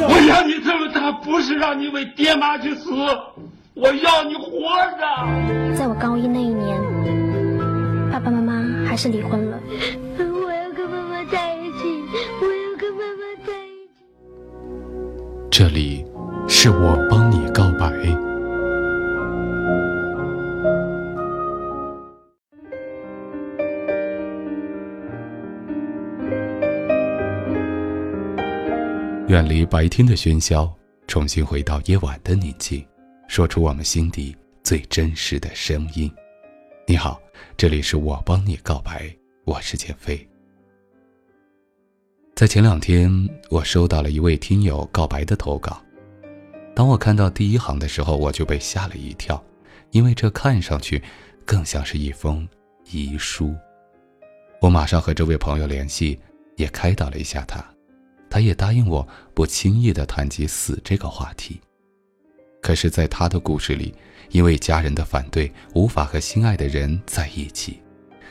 我养你这么大，不是让你为爹妈去死，我要你活着。在我高一那一年，爸爸妈妈还是离婚了。我要跟妈妈在一起，我要跟妈妈在一起。这里是我远离白天的喧嚣，重新回到夜晚的宁静，说出我们心底最真实的声音。你好，这里是我帮你告白，我是简飞。在前两天，我收到了一位听友告白的投稿。当我看到第一行的时候，我就被吓了一跳，因为这看上去更像是一封遗书。我马上和这位朋友联系，也开导了一下他。他也答应我不轻易的谈及死这个话题。可是，在他的故事里，因为家人的反对，无法和心爱的人在一起。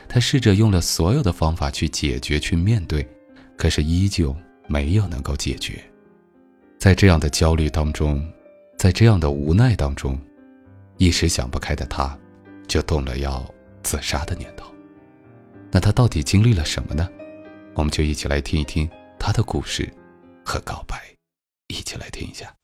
他试着用了所有的方法去解决、去面对，可是依旧没有能够解决。在这样的焦虑当中，在这样的无奈当中，一时想不开的他，就动了要自杀的念头。那他到底经历了什么呢？我们就一起来听一听。他的故事和告白，一起来听一下。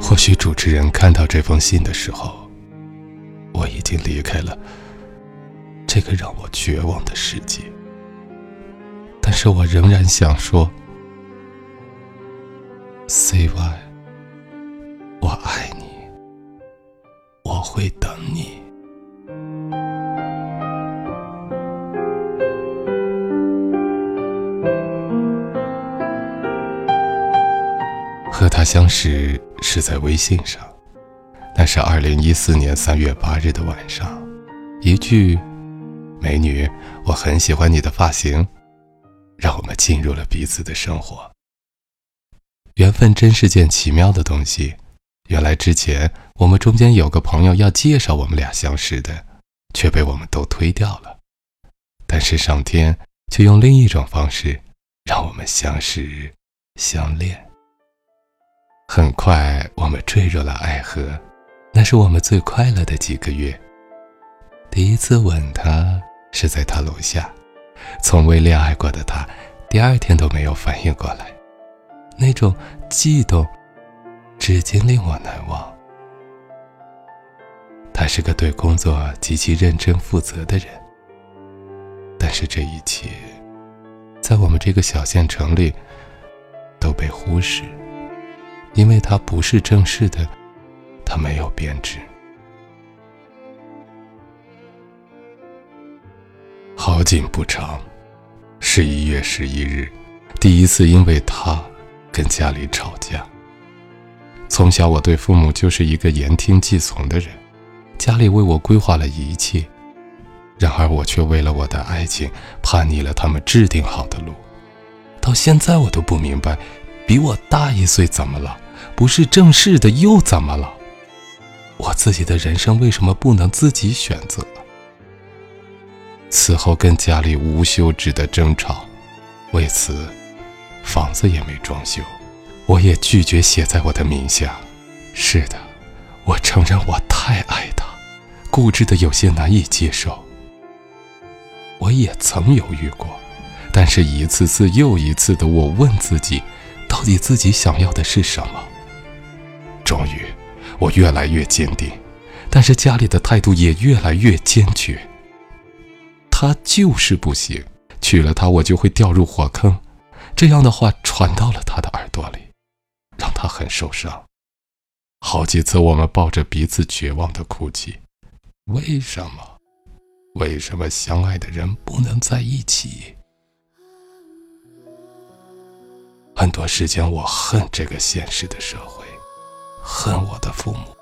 或许主持人看到这封信的时候，我已经离开了这个让我绝望的世界，但是我仍然想说。CY，我爱你，我会等你。和他相识是在微信上，那是二零一四年三月八日的晚上，一句“美女，我很喜欢你的发型”，让我们进入了彼此的生活。缘分真是件奇妙的东西。原来之前我们中间有个朋友要介绍我们俩相识的，却被我们都推掉了。但是上天却用另一种方式让我们相识、相恋。很快我们坠入了爱河，那是我们最快乐的几个月。第一次吻他是在他楼下，从未恋爱过的他，第二天都没有反应过来。那种悸动，至今令我难忘。他是个对工作极其认真负责的人，但是这一切，在我们这个小县城里都被忽视，因为他不是正式的，他没有编制。好景不长，十一月十一日，第一次因为他。跟家里吵架。从小我对父母就是一个言听计从的人，家里为我规划了一切，然而我却为了我的爱情叛逆了他们制定好的路。到现在我都不明白，比我大一岁怎么了？不是正式的又怎么了？我自己的人生为什么不能自己选择？此后跟家里无休止的争吵，为此。房子也没装修，我也拒绝写在我的名下。是的，我承认我太爱他，固执的有些难以接受。我也曾犹豫过，但是一次次又一次的，我问自己，到底自己想要的是什么？终于，我越来越坚定，但是家里的态度也越来越坚决。他就是不行，娶了她我就会掉入火坑。这样的话传到了他的耳朵里，让他很受伤。好几次我们抱着彼此绝望的哭泣。为什么？为什么相爱的人不能在一起？很多时间，我恨这个现实的社会，恨我的父母。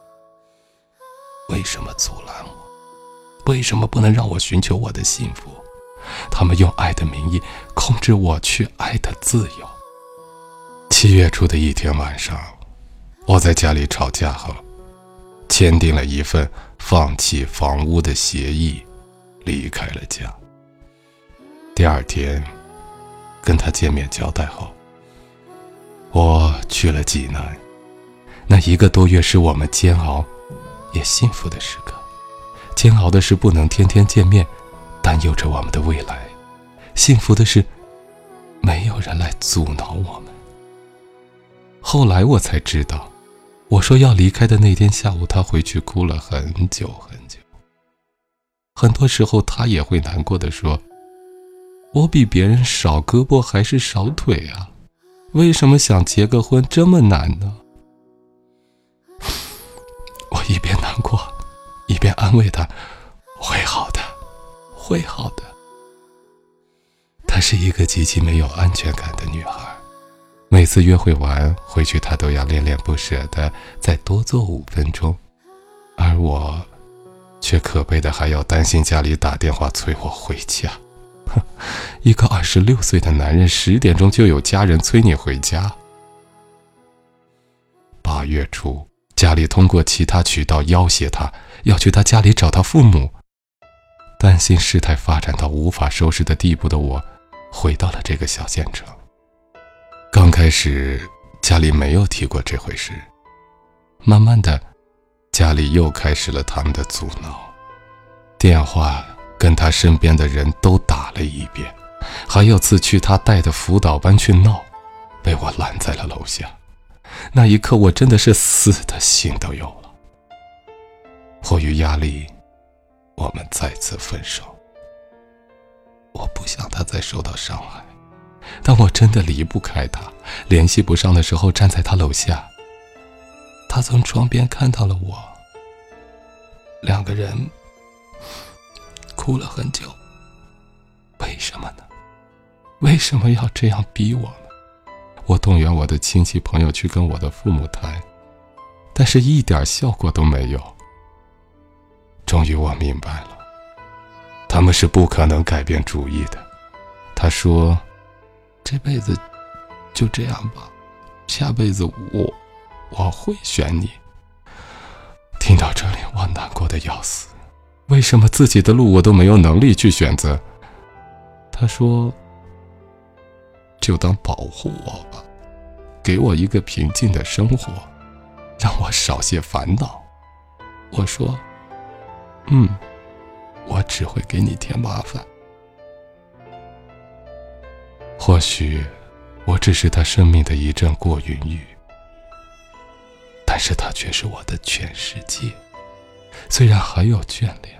为什么阻拦我？为什么不能让我寻求我的幸福？他们用爱的名义控制我去爱的自由。七月初的一天晚上，我在家里吵架后，签订了一份放弃房屋的协议，离开了家。第二天，跟他见面交代后。我去了济南，那一个多月是我们煎熬，也幸福的时刻。煎熬的是不能天天见面，担忧着我们的未来；幸福的是，没有人来阻挠我们。后来我才知道，我说要离开的那天下午，他回去哭了很久很久。很多时候，他也会难过的说：“我比别人少胳膊还是少腿啊？”为什么想结个婚这么难呢？我一边难过，一边安慰他：“会好的，会好的。”她是一个极其没有安全感的女孩，每次约会完回去，她都要恋恋不舍的再多坐五分钟，而我，却可悲的还要担心家里打电话催我回家。一个二十六岁的男人，十点钟就有家人催你回家。八月初，家里通过其他渠道要挟他，要去他家里找他父母。担心事态发展到无法收拾的地步的我，回到了这个小县城。刚开始，家里没有提过这回事，慢慢的，家里又开始了他们的阻挠，电话。跟他身边的人都打了一遍，还有次去他带的辅导班去闹，被我拦在了楼下。那一刻，我真的是死的心都有了。迫于压力，我们再次分手。我不想他再受到伤害，但我真的离不开他。联系不上的时候，站在他楼下，他从窗边看到了我，两个人。哭了很久。为什么呢？为什么要这样逼我呢？我动员我的亲戚朋友去跟我的父母谈，但是一点效果都没有。终于我明白了，他们是不可能改变主意的。他说：“这辈子就这样吧，下辈子我我会选你。”听到这里，我难过的要死。为什么自己的路我都没有能力去选择？他说：“就当保护我吧，给我一个平静的生活，让我少些烦恼。”我说：“嗯，我只会给你添麻烦。或许我只是他生命的一阵过云雨，但是他却是我的全世界。虽然还有眷恋。”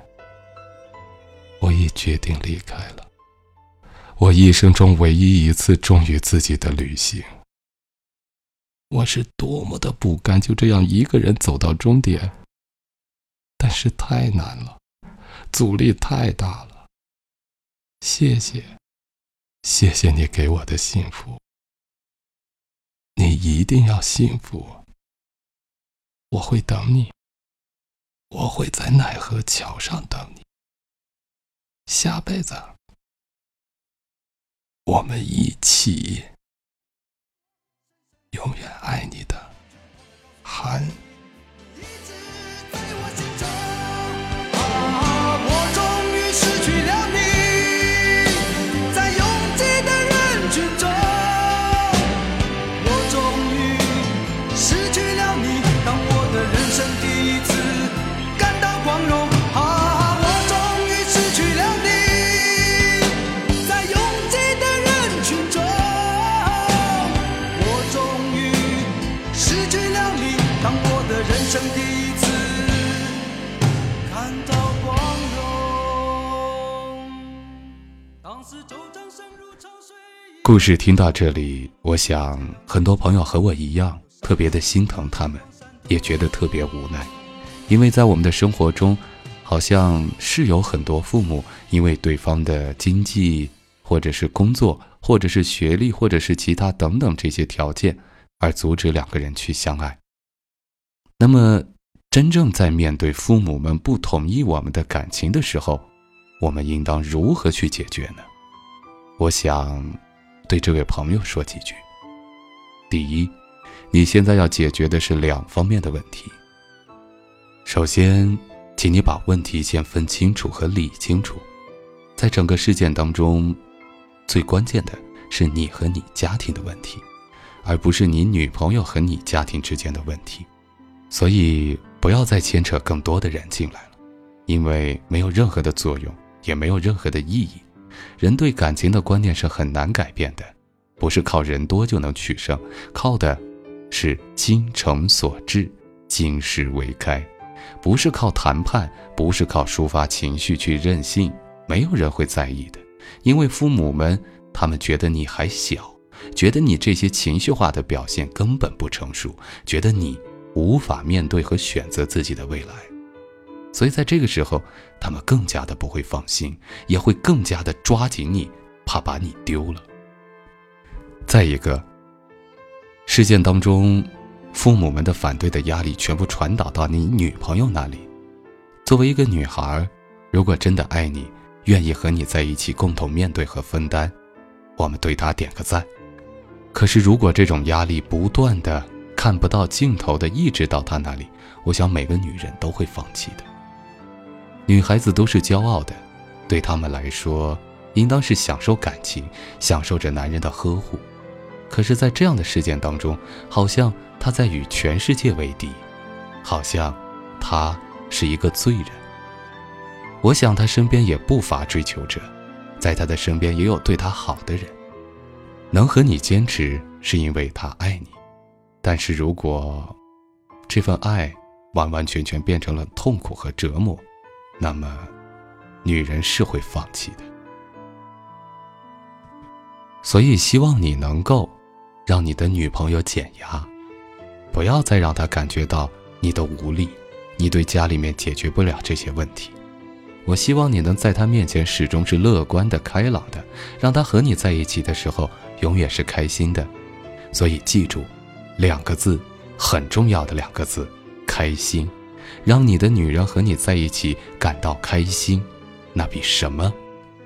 我已决定离开了，我一生中唯一一次忠于自己的旅行。我是多么的不甘，就这样一个人走到终点。但是太难了，阻力太大了。谢谢，谢谢你给我的幸福。你一定要幸福。我会等你，我会在奈何桥上等你。下辈子，我们一起，永远爱你的，韩。故事听到这里，我想很多朋友和我一样，特别的心疼他们，也觉得特别无奈，因为在我们的生活中，好像是有很多父母因为对方的经济，或者是工作，或者是学历，或者是其他等等这些条件，而阻止两个人去相爱。那么，真正在面对父母们不同意我们的感情的时候，我们应当如何去解决呢？我想。对这位朋友说几句。第一，你现在要解决的是两方面的问题。首先，请你把问题先分清楚和理清楚。在整个事件当中，最关键的是你和你家庭的问题，而不是你女朋友和你家庭之间的问题。所以，不要再牵扯更多的人进来了，因为没有任何的作用，也没有任何的意义。人对感情的观念是很难改变的，不是靠人多就能取胜，靠的是精诚所至，金石为开，不是靠谈判，不是靠抒发情绪去任性，没有人会在意的，因为父母们他们觉得你还小，觉得你这些情绪化的表现根本不成熟，觉得你无法面对和选择自己的未来。所以在这个时候，他们更加的不会放心，也会更加的抓紧你，怕把你丢了。再一个，事件当中，父母们的反对的压力全部传导到你女朋友那里。作为一个女孩，如果真的爱你，愿意和你在一起共同面对和分担，我们对她点个赞。可是如果这种压力不断的看不到尽头的一直到她那里，我想每个女人都会放弃的。女孩子都是骄傲的，对他们来说，应当是享受感情，享受着男人的呵护。可是，在这样的事件当中，好像她在与全世界为敌，好像她是一个罪人。我想，她身边也不乏追求者，在她的身边也有对她好的人，能和你坚持，是因为他爱你。但是如果这份爱完完全全变成了痛苦和折磨，那么，女人是会放弃的。所以，希望你能够让你的女朋友减压，不要再让她感觉到你的无力，你对家里面解决不了这些问题。我希望你能在她面前始终是乐观的、开朗的，让她和你在一起的时候永远是开心的。所以，记住两个字，很重要的两个字：开心。让你的女人和你在一起感到开心，那比什么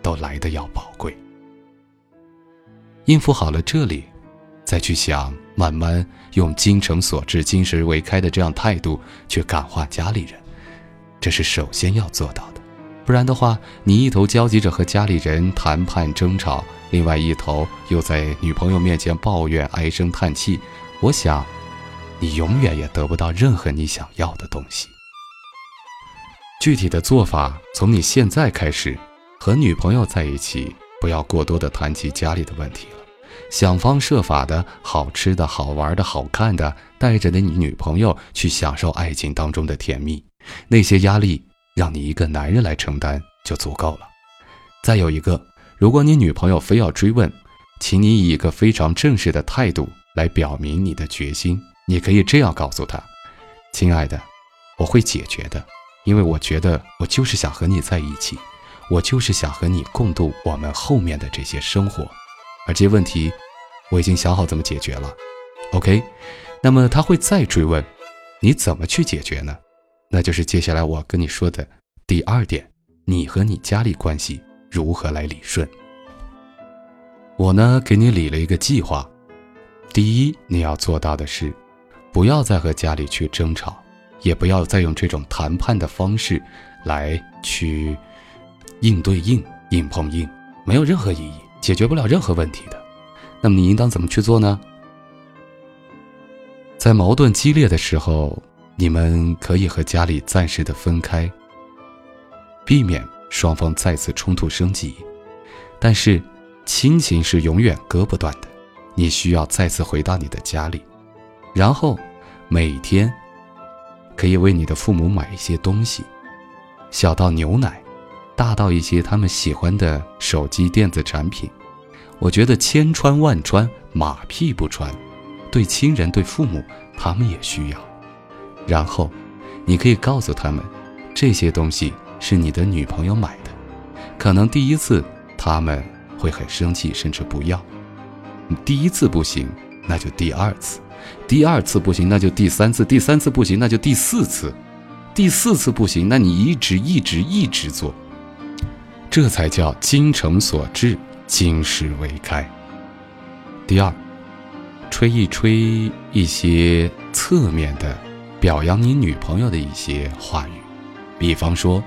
都来得要宝贵。应付好了这里，再去想慢慢用精诚所至、金石为开的这样态度去感化家里人，这是首先要做到的。不然的话，你一头焦急着和家里人谈判争吵，另外一头又在女朋友面前抱怨、唉声叹气，我想，你永远也得不到任何你想要的东西。具体的做法，从你现在开始，和女朋友在一起，不要过多的谈及家里的问题了，想方设法的好吃的好玩的好看的，带着你女朋友去享受爱情当中的甜蜜，那些压力让你一个男人来承担就足够了。再有一个，如果你女朋友非要追问，请你以一个非常正式的态度来表明你的决心，你可以这样告诉她：“亲爱的，我会解决的。”因为我觉得我就是想和你在一起，我就是想和你共度我们后面的这些生活，而这些问题我已经想好怎么解决了。OK，那么他会再追问，你怎么去解决呢？那就是接下来我跟你说的第二点，你和你家里关系如何来理顺。我呢给你理了一个计划，第一你要做到的是，不要再和家里去争吵。也不要再用这种谈判的方式，来去硬对硬、硬碰硬，没有任何意义，解决不了任何问题的。那么你应当怎么去做呢？在矛盾激烈的时候，你们可以和家里暂时的分开，避免双方再次冲突升级。但是，亲情是永远割不断的，你需要再次回到你的家里，然后每天。可以为你的父母买一些东西，小到牛奶，大到一些他们喜欢的手机电子产品。我觉得千穿万穿，马屁不穿。对亲人、对父母，他们也需要。然后，你可以告诉他们，这些东西是你的女朋友买的。可能第一次他们会很生气，甚至不要。第一次不行，那就第二次；第二次不行，那就第三次；第三次不行，那就第四次；第四次不行，那你一直一直一直做。这才叫精诚所至，金石为开。第二。吹一吹一些侧面的表扬你女朋友的一些话语，比方说，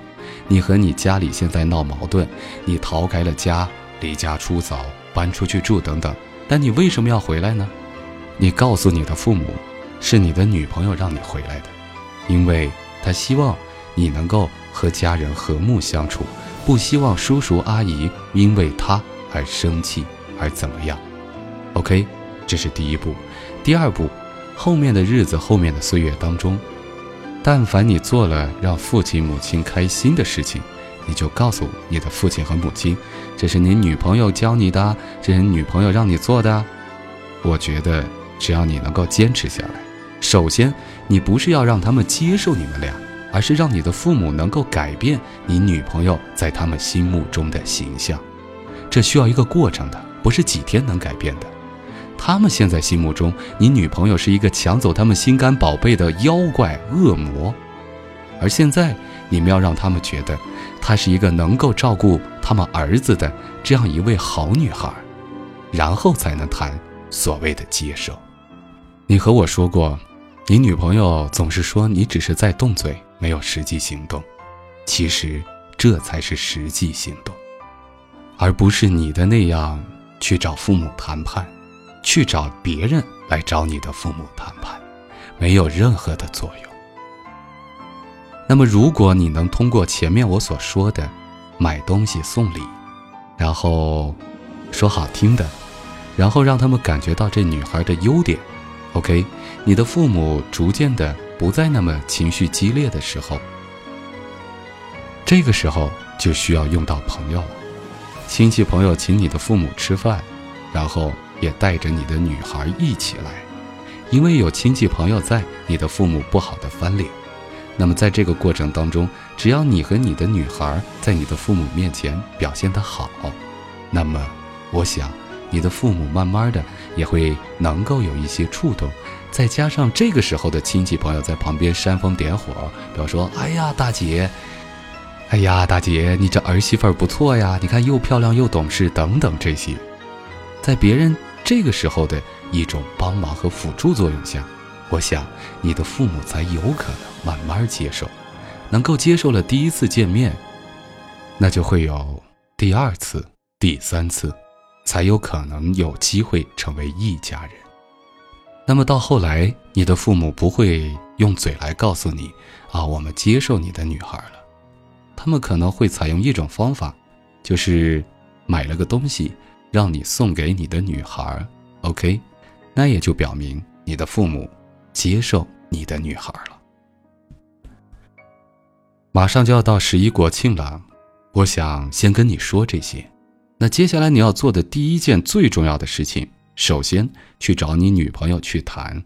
你和你家里现在闹矛盾，你逃开了家，离家出走，搬出去住等等，但你为什么要回来呢？你告诉你的父母，是你的女朋友让你回来的，因为她希望你能够和家人和睦相处，不希望叔叔阿姨因为她而生气而怎么样。OK。这是第一步，第二步，后面的日子，后面的岁月当中，但凡你做了让父亲母亲开心的事情，你就告诉你的父亲和母亲，这是你女朋友教你的，这是女朋友让你做的。我觉得只要你能够坚持下来，首先你不是要让他们接受你们俩，而是让你的父母能够改变你女朋友在他们心目中的形象，这需要一个过程的，不是几天能改变的。他们现在心目中，你女朋友是一个抢走他们心肝宝贝的妖怪恶魔，而现在你们要让他们觉得，她是一个能够照顾他们儿子的这样一位好女孩，然后才能谈所谓的接受。你和我说过，你女朋友总是说你只是在动嘴，没有实际行动，其实这才是实际行动，而不是你的那样去找父母谈判。去找别人来找你的父母谈判，没有任何的作用。那么，如果你能通过前面我所说的买东西送礼，然后说好听的，然后让他们感觉到这女孩的优点，OK，你的父母逐渐的不再那么情绪激烈的时候，这个时候就需要用到朋友了。亲戚朋友请你的父母吃饭，然后。也带着你的女孩一起来，因为有亲戚朋友在，你的父母不好的翻脸。那么在这个过程当中，只要你和你的女孩在你的父母面前表现得好，那么我想你的父母慢慢的也会能够有一些触动。再加上这个时候的亲戚朋友在旁边煽风点火，比如说：“哎呀，大姐，哎呀，大姐，你这儿媳妇不错呀，你看又漂亮又懂事等等这些。”在别人这个时候的一种帮忙和辅助作用下，我想你的父母才有可能慢慢接受，能够接受了第一次见面，那就会有第二次、第三次，才有可能有机会成为一家人。那么到后来，你的父母不会用嘴来告诉你啊，我们接受你的女孩了，他们可能会采用一种方法，就是买了个东西。让你送给你的女孩，OK，那也就表明你的父母接受你的女孩了。马上就要到十一国庆了，我想先跟你说这些。那接下来你要做的第一件最重要的事情，首先去找你女朋友去谈。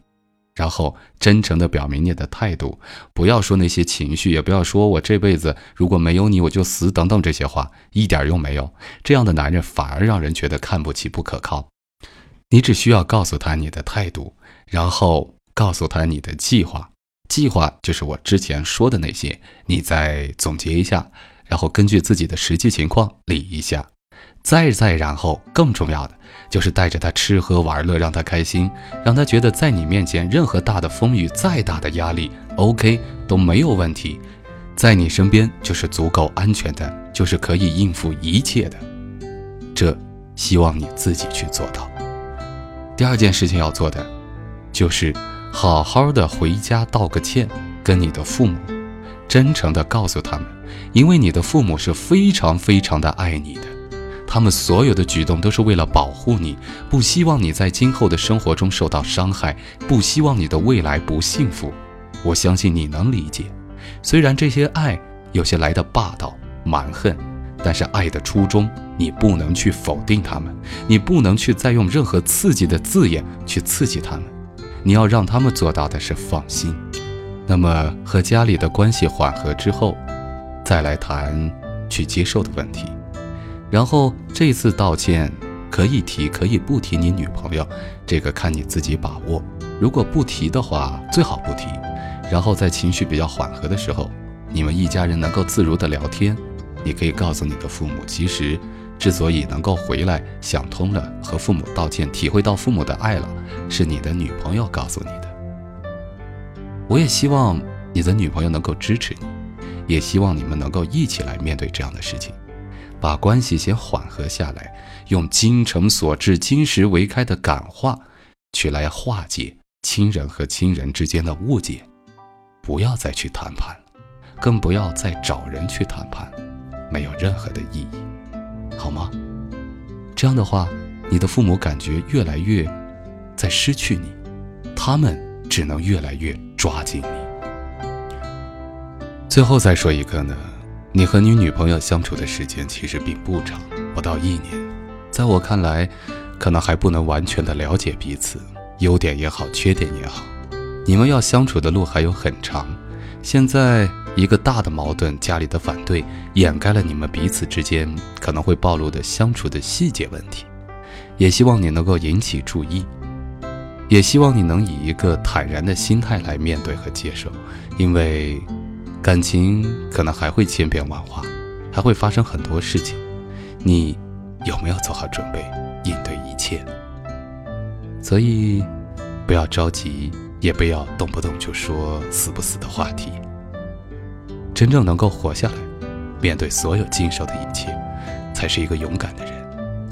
然后真诚地表明你的态度，不要说那些情绪，也不要说我这辈子如果没有你我就死等等这些话，一点用没有。这样的男人反而让人觉得看不起、不可靠。你只需要告诉他你的态度，然后告诉他你的计划。计划就是我之前说的那些，你再总结一下，然后根据自己的实际情况理一下。再再然后，更重要的就是带着他吃喝玩乐，让他开心，让他觉得在你面前，任何大的风雨、再大的压力，OK 都没有问题，在你身边就是足够安全的，就是可以应付一切的。这希望你自己去做到。第二件事情要做的，就是好好的回家道个歉，跟你的父母真诚的告诉他们，因为你的父母是非常非常的爱你的。他们所有的举动都是为了保护你，不希望你在今后的生活中受到伤害，不希望你的未来不幸福。我相信你能理解，虽然这些爱有些来的霸道蛮横，但是爱的初衷，你不能去否定他们，你不能去再用任何刺激的字眼去刺激他们，你要让他们做到的是放心。那么和家里的关系缓和之后，再来谈去接受的问题。然后这次道歉可以提，可以不提你女朋友，这个看你自己把握。如果不提的话，最好不提。然后在情绪比较缓和的时候，你们一家人能够自如的聊天。你可以告诉你的父母，其实之所以能够回来想通了，和父母道歉，体会到父母的爱了，是你的女朋友告诉你的。我也希望你的女朋友能够支持你，也希望你们能够一起来面对这样的事情，把关系先缓和下来，用精诚所至、金石为开的感化，去来化解亲人和亲人之间的误解，不要再去谈判，更不要再找人去谈判。没有任何的意义，好吗？这样的话，你的父母感觉越来越在失去你，他们只能越来越抓紧你。最后再说一个呢，你和你女朋友相处的时间其实并不长，不到一年，在我看来，可能还不能完全的了解彼此，优点也好，缺点也好，你们要相处的路还有很长。现在。一个大的矛盾，家里的反对掩盖了你们彼此之间可能会暴露的相处的细节问题，也希望你能够引起注意，也希望你能以一个坦然的心态来面对和接受，因为感情可能还会千变万化，还会发生很多事情，你有没有做好准备应对一切？所以不要着急，也不要动不动就说死不死的话题。真正能够活下来，面对所有经受的一切，才是一个勇敢的人，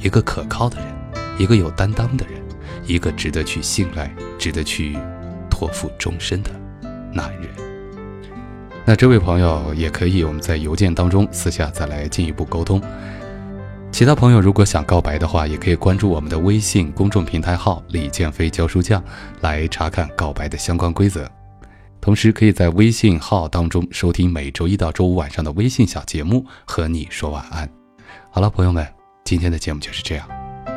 一个可靠的人，一个有担当的人，一个值得去信赖、值得去托付终身的男人。那这位朋友也可以，我们在邮件当中私下再来进一步沟通。其他朋友如果想告白的话，也可以关注我们的微信公众平台号“李建飞教书匠”来查看告白的相关规则。同时，可以在微信号当中收听每周一到周五晚上的微信小节目，和你说晚安。好了，朋友们，今天的节目就是这样，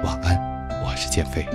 晚安，我是建飞。